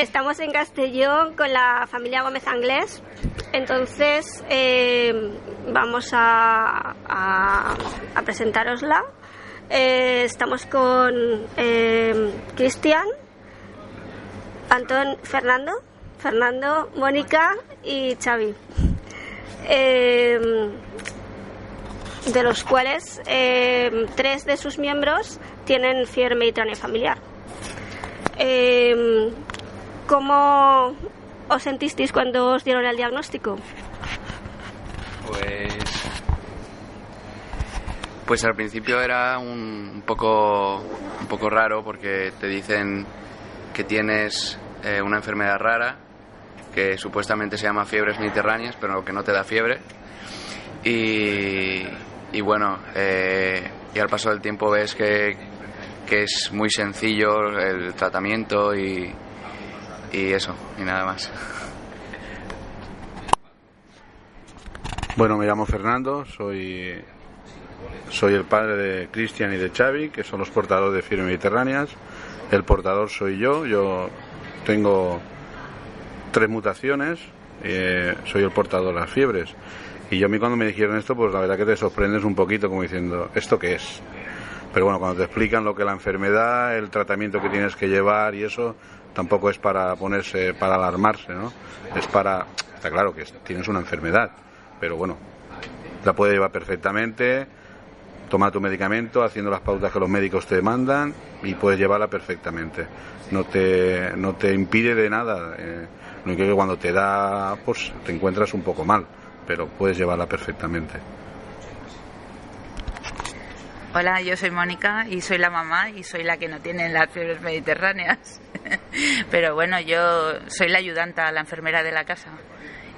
Estamos en Castellón con la familia Gómez Anglés. Entonces, eh, vamos a, a, a presentárosla. Eh, estamos con eh, Cristian, Antón, Fernando, Fernando, Mónica y Xavi. Eh, de los cuales tres de sus miembros tienen fiebre mediterránea familiar. ¿Cómo os sentisteis cuando os dieron el diagnóstico? Pues. Pues al principio era un, poco, un poco raro porque te dicen que tienes eh, una enfermedad rara que supuestamente se llama fiebres mediterráneas, pero que no te da fiebre. Y, y bueno, eh, y al paso del tiempo ves que, que es muy sencillo el tratamiento y, y eso, y nada más. Bueno, me llamo Fernando, soy, soy el padre de Cristian y de Xavi, que son los portadores de Fiebre Mediterráneas. El portador soy yo, yo tengo tres mutaciones, eh, soy el portador de las fiebres. Y yo a mí cuando me dijeron esto, pues la verdad que te sorprendes un poquito como diciendo, ¿esto qué es? Pero bueno, cuando te explican lo que es la enfermedad, el tratamiento que tienes que llevar y eso, tampoco es para ponerse, para alarmarse, ¿no? Es para, está claro que tienes una enfermedad, pero bueno, la puedes llevar perfectamente, toma tu medicamento haciendo las pautas que los médicos te mandan y puedes llevarla perfectamente. No te, no te impide de nada. Eh, lo que cuando te da, pues te encuentras un poco mal, pero puedes llevarla perfectamente. Hola, yo soy Mónica y soy la mamá y soy la que no tiene las fiebres mediterráneas. Pero bueno, yo soy la ayudanta, la enfermera de la casa.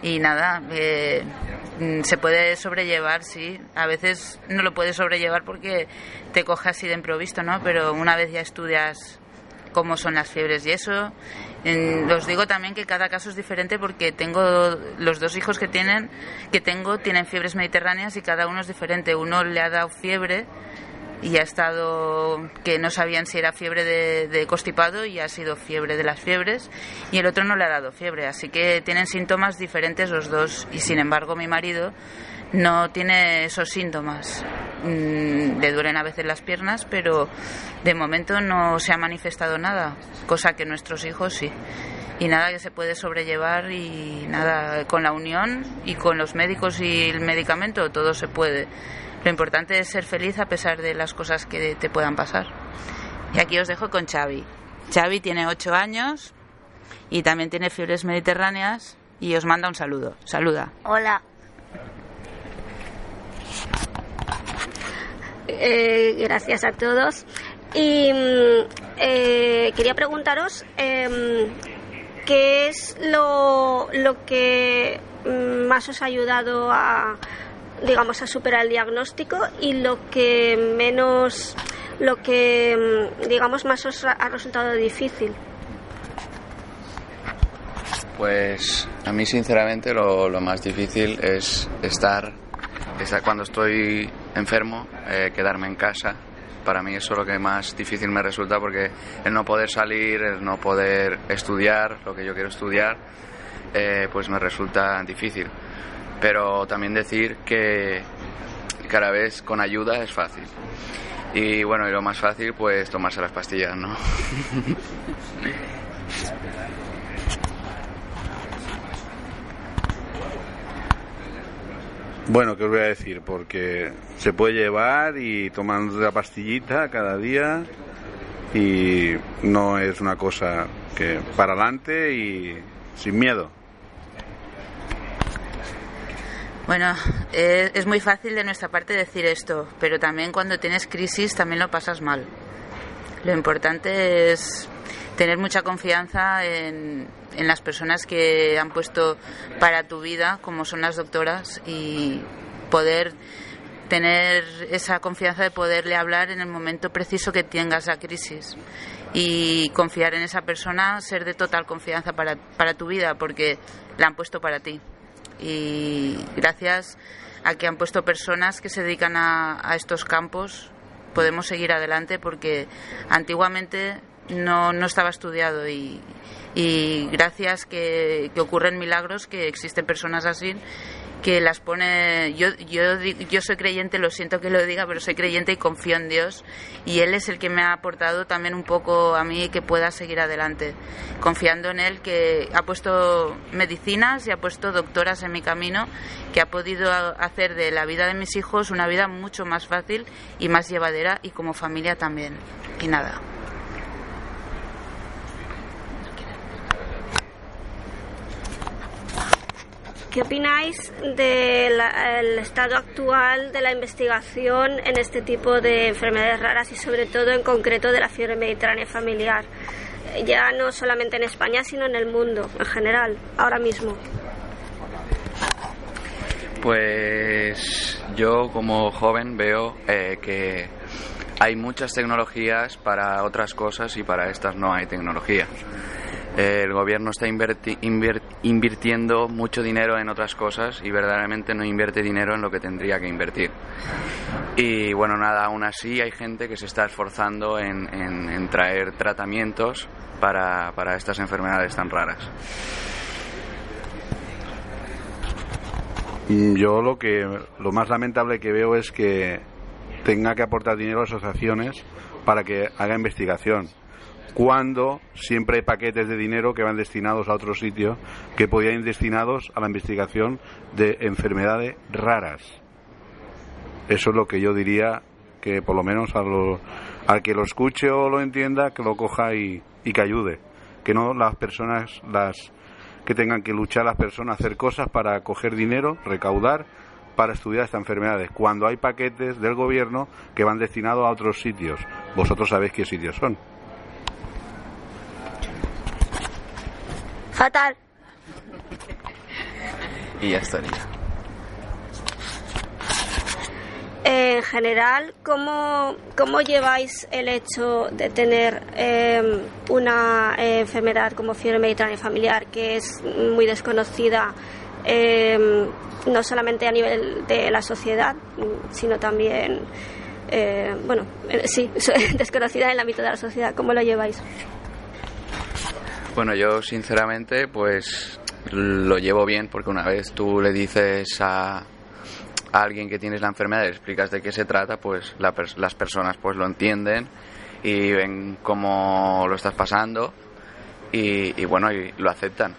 Y nada, eh, se puede sobrellevar, sí. A veces no lo puedes sobrellevar porque te coge así de improviso, ¿no? Pero una vez ya estudias cómo son las fiebres y eso. En, os digo también que cada caso es diferente porque tengo los dos hijos que tienen que tengo tienen fiebres mediterráneas y cada uno es diferente. Uno le ha dado fiebre y ha estado que no sabían si era fiebre de, de, constipado y ha sido fiebre de las fiebres y el otro no le ha dado fiebre así que tienen síntomas diferentes los dos y sin embargo mi marido no tiene esos síntomas mm, le duelen a veces las piernas pero de momento no se ha manifestado nada cosa que nuestros hijos sí y nada que se puede sobrellevar y nada con la unión y con los médicos y el medicamento todo se puede lo importante es ser feliz a pesar de las cosas que te puedan pasar. Y aquí os dejo con Xavi. Xavi tiene 8 años y también tiene fiebres mediterráneas y os manda un saludo. Saluda. Hola. Eh, gracias a todos. Y eh, quería preguntaros eh, qué es lo, lo que más os ha ayudado a, digamos, a superar el diagnóstico y lo que menos, lo que, digamos, más os ha resultado difícil. Pues a mí sinceramente lo, lo más difícil es estar, estar cuando estoy enfermo, eh, quedarme en casa. Para mí eso es lo que más difícil me resulta porque el no poder salir, el no poder estudiar lo que yo quiero estudiar, eh, pues me resulta difícil pero también decir que cada vez con ayuda es fácil. Y bueno, y lo más fácil pues tomarse las pastillas, ¿no? Bueno, ¿qué os voy a decir? Porque se puede llevar y tomando la pastillita cada día y no es una cosa que para adelante y sin miedo. Bueno, eh, es muy fácil de nuestra parte decir esto, pero también cuando tienes crisis también lo pasas mal. Lo importante es tener mucha confianza en, en las personas que han puesto para tu vida, como son las doctoras, y poder tener esa confianza de poderle hablar en el momento preciso que tengas la crisis y confiar en esa persona, ser de total confianza para, para tu vida, porque la han puesto para ti. Y gracias a que han puesto personas que se dedican a, a estos campos, podemos seguir adelante porque antiguamente no, no estaba estudiado y, y gracias que, que ocurren milagros, que existen personas así que las pone yo yo yo soy creyente lo siento que lo diga pero soy creyente y confío en Dios. Y él es el que me ha aportado también un poco a mí que pueda seguir adelante confiando en él que ha puesto medicinas y ha puesto doctoras en mi camino que ha podido hacer de la vida de mis hijos una vida mucho más fácil y más llevadera y como familia también. Y nada ¿Qué opináis del el estado actual de la investigación en este tipo de enfermedades raras y sobre todo en concreto de la fiebre mediterránea familiar? Ya no solamente en España, sino en el mundo en general, ahora mismo. Pues yo como joven veo eh, que hay muchas tecnologías para otras cosas y para estas no hay tecnología. El gobierno está invirtiendo mucho dinero en otras cosas y verdaderamente no invierte dinero en lo que tendría que invertir. Y bueno, nada, aún así hay gente que se está esforzando en, en, en traer tratamientos para, para estas enfermedades tan raras. Yo lo que lo más lamentable que veo es que tenga que aportar dinero a asociaciones para que haga investigación cuando siempre hay paquetes de dinero que van destinados a otro sitio que podían ir destinados a la investigación de enfermedades raras. Eso es lo que yo diría que por lo menos a lo, al que lo escuche o lo entienda, que lo coja y, y que ayude. Que no las personas, las que tengan que luchar las personas, hacer cosas para coger dinero, recaudar para estudiar estas enfermedades, cuando hay paquetes del gobierno que van destinados a otros sitios. Vosotros sabéis qué sitios son. Fatal. Y ya estaría. Eh, en general, ¿cómo, ¿cómo, lleváis el hecho de tener eh, una eh, enfermedad como fiebre mediterránea familiar que es muy desconocida, eh, no solamente a nivel de la sociedad, sino también, eh, bueno, sí, desconocida en el ámbito de la sociedad? ¿Cómo lo lleváis? Bueno, yo sinceramente pues lo llevo bien porque una vez tú le dices a, alguien que tienes la enfermedad y le explicas de qué se trata, pues la, las personas pues lo entienden y ven cómo lo estás pasando y, y bueno, y lo aceptan.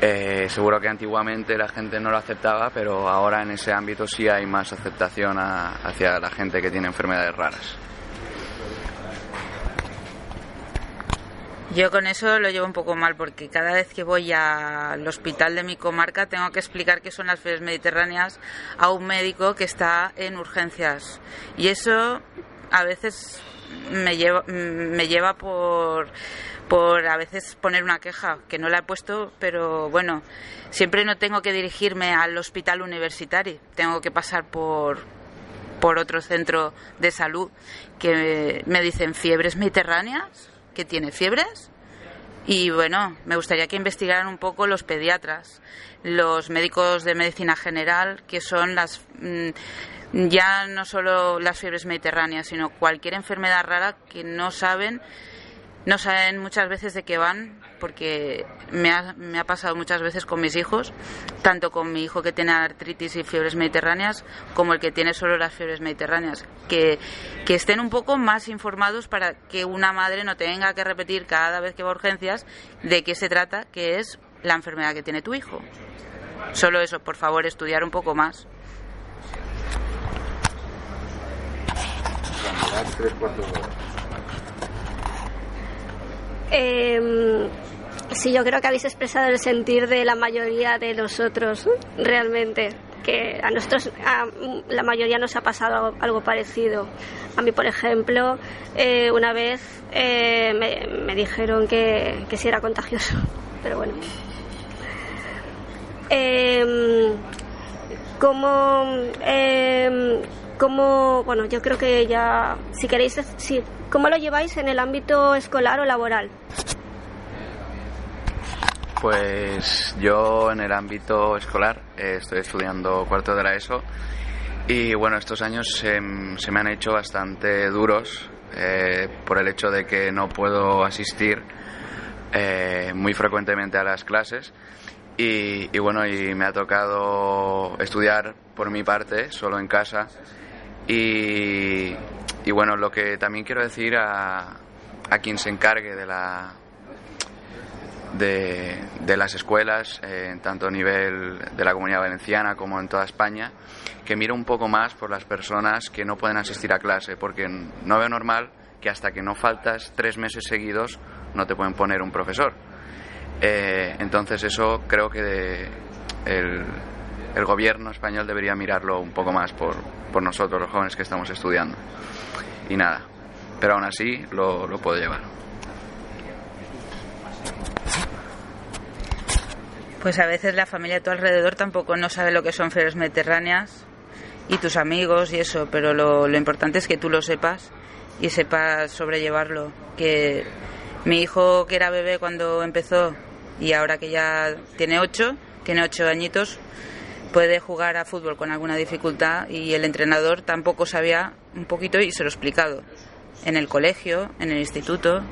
Eh, seguro que antiguamente la gente no lo aceptaba, pero ahora en ese ámbito sí hay más aceptación a, hacia la gente que tiene enfermedades raras. Yo con eso lo llevo un poco mal porque cada vez que voy al hospital de mi comarca tengo que explicar qué son las fiebres mediterráneas a un médico que está en urgencias. Y eso a veces me lleva, me lleva por, por a veces poner una queja, que no la he puesto, pero bueno, siempre no tengo que dirigirme al hospital universitario, tengo que pasar por, por otro centro de salud que me dicen fiebres mediterráneas que tiene fiebres. Y bueno, me gustaría que investigaran un poco los pediatras, los médicos de medicina general, que son las ya no solo las fiebres mediterráneas, sino cualquier enfermedad rara que no saben no saben muchas veces de qué van, porque me ha, me ha, pasado muchas veces con mis hijos, tanto con mi hijo que tiene artritis y fiebres mediterráneas, como el que tiene solo las fiebres mediterráneas. Que, estén un poco más informados para que una madre no tenga que repetir cada vez que va a urgencias de qué se trata, que es la enfermedad que tiene tu hijo. Solo eso, por favor, estudiar un poco más. Eh, sí, yo creo que habéis expresado el sentir de la mayoría de nosotros, realmente. que a nosotros, a la mayoría nos ha pasado algo, parecido. A mí, por ejemplo, eh, una vez eh, me, dijeron que, que sí era contagioso, pero bueno. Eh, como, eh, como, bueno, yo creo que ya, si queréis, sí, ¿cómo lo lleváis en el ámbito escolar o laboral? Pues yo en el ámbito escolar eh, estoy estudiando cuarto de la ESO y bueno, estos años se, me han hecho bastante duros eh, por el hecho de que no puedo asistir eh, muy frecuentemente a las clases y, bueno, y me ha tocado estudiar por mi parte, solo en casa y, y bueno, lo que también quiero decir a, a quien se encargue de la de, las escuelas, eh, tanto a nivel de la comunidad valenciana como en toda España, que mire un poco más por las personas que no pueden asistir a clase, porque no veo normal que hasta que no faltas tres meses seguidos no te pueden poner un profesor. Eh, entonces eso creo que el, el, gobierno español debería mirarlo un poco más por, por, nosotros, los jóvenes que estamos estudiando. Y nada, pero aún así lo, lo puedo llevar. Pues a veces la familia a tu alrededor tampoco no sabe lo que son ferias mediterráneas y tus amigos y eso, pero lo, importante es que tú lo sepas y sepas sobrellevarlo. Que mi hijo, que era bebé cuando empezó y ahora que ya tiene ocho, tiene ocho añitos, puede jugar a fútbol con alguna dificultad y el entrenador tampoco sabía un poquito y se lo he explicado. En el colegio, en el instituto,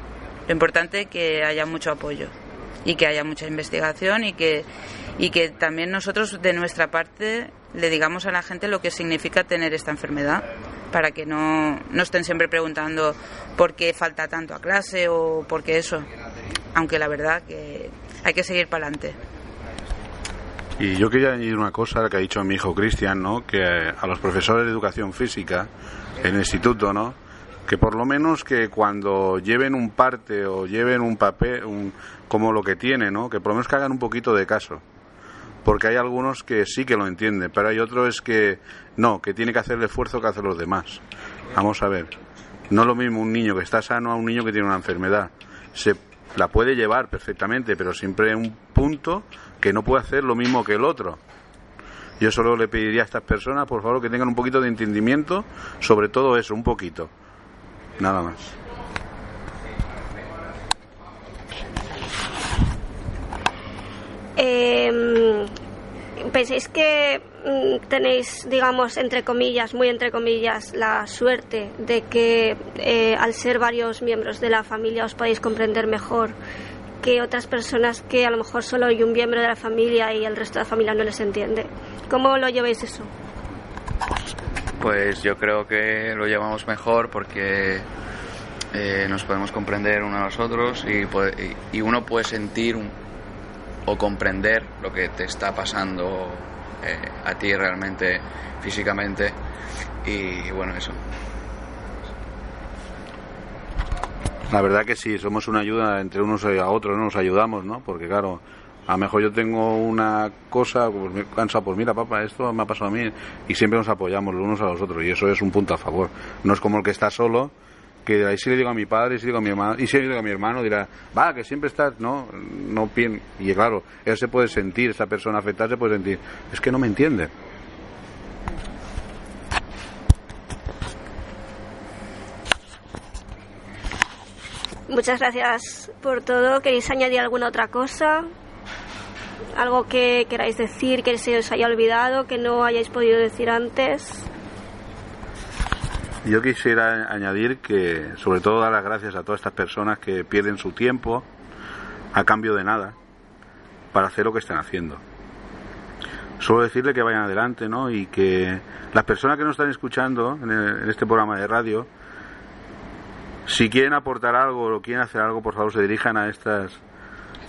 lo importante es que haya mucho apoyo y que haya mucha investigación y que, y que también nosotros de nuestra parte le digamos a la gente lo que significa tener esta enfermedad para que no, no estén siempre preguntando por qué falta tanto a clase o por qué eso. Aunque la verdad que hay que seguir para adelante. Y yo quería añadir una cosa que ha dicho mi hijo Cristian, ¿no? Que a los profesores de educación física en el instituto, ¿no? que por lo menos que cuando lleven un parte o lleven un papel, un, como lo que tiene, ¿no? Que por lo menos que hagan un poquito de caso. Porque hay algunos que sí que lo entienden, pero hay otros que no, que tiene que hacer el esfuerzo que hacen los demás. Vamos a ver. No es lo mismo un niño que está sano a un niño que tiene una enfermedad. Se la puede llevar perfectamente, pero siempre un punto que no puede hacer lo mismo que el otro. Yo solo le pediría a estas personas, por favor, que tengan un poquito de entendimiento sobre todo eso, un poquito nada más. Eh, ¿Pensáis que mm, tenéis, digamos, entre comillas, muy entre comillas, la suerte de que eh, al ser varios miembros de la familia os podéis comprender mejor que otras personas que a lo mejor solo hay un miembro de la familia y el resto de la familia no les entiende? ¿Cómo lo lleváis eso? Pues yo creo que lo llevamos mejor porque eh, nos podemos comprender uno a los otros y, uno puede sentir o comprender lo que te está pasando eh, a ti realmente físicamente y bueno eso. La verdad que sí, somos una ayuda entre unos y a otros, ¿no? nos ayudamos, ¿no? Porque claro, a lo mejor yo tengo una cosa, pues me cansa, pues mira, papá, esto me ha pasado a mí, y siempre nos apoyamos los unos a los otros, y eso es un punto a favor. No es como el que está solo, que ahí si le digo a mi padre, si le digo a mi hermano, y si le digo a mi hermano, dirá, va, que siempre estás, no, no. Y claro, él se puede sentir, esa persona afectada se puede sentir, es que no me entiende. Muchas gracias por todo. ¿Queréis añadir alguna otra cosa? ¿Algo que queráis decir, que se os haya olvidado, que no hayáis podido decir antes? Yo quisiera añadir que, sobre todo, dar las gracias a todas estas personas que pierden su tiempo a cambio de nada para hacer lo que están haciendo. Solo decirle que vayan adelante, ¿no? Y que las personas que nos están escuchando en, este programa de radio, si quieren aportar algo o quieren hacer algo, por favor, se dirijan a estas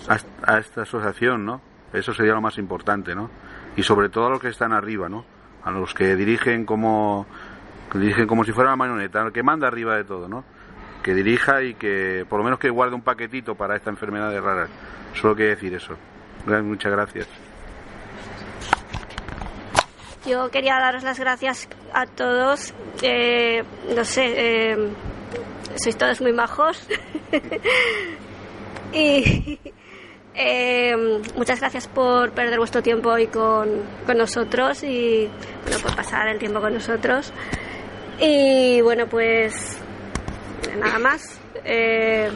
a, esta asociación, ¿no? Eso sería lo más importante, ¿no? Y sobre todo a los que están arriba, ¿no? A los que dirigen como, dirigen como si fuera una marioneta, el que manda arriba de todo, ¿no? Que dirija y que por lo menos que guarde un paquetito para esta enfermedad de raras. Solo quiero decir eso. Muchas gracias. yo quería daros las gracias a todos. Eh, no sé, eh, sois todos muy majos. y eh, muchas gracias por perder vuestro tiempo hoy con, con nosotros y bueno, por pasar el tiempo con nosotros. Y bueno, pues nada más. Eh,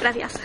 gracias.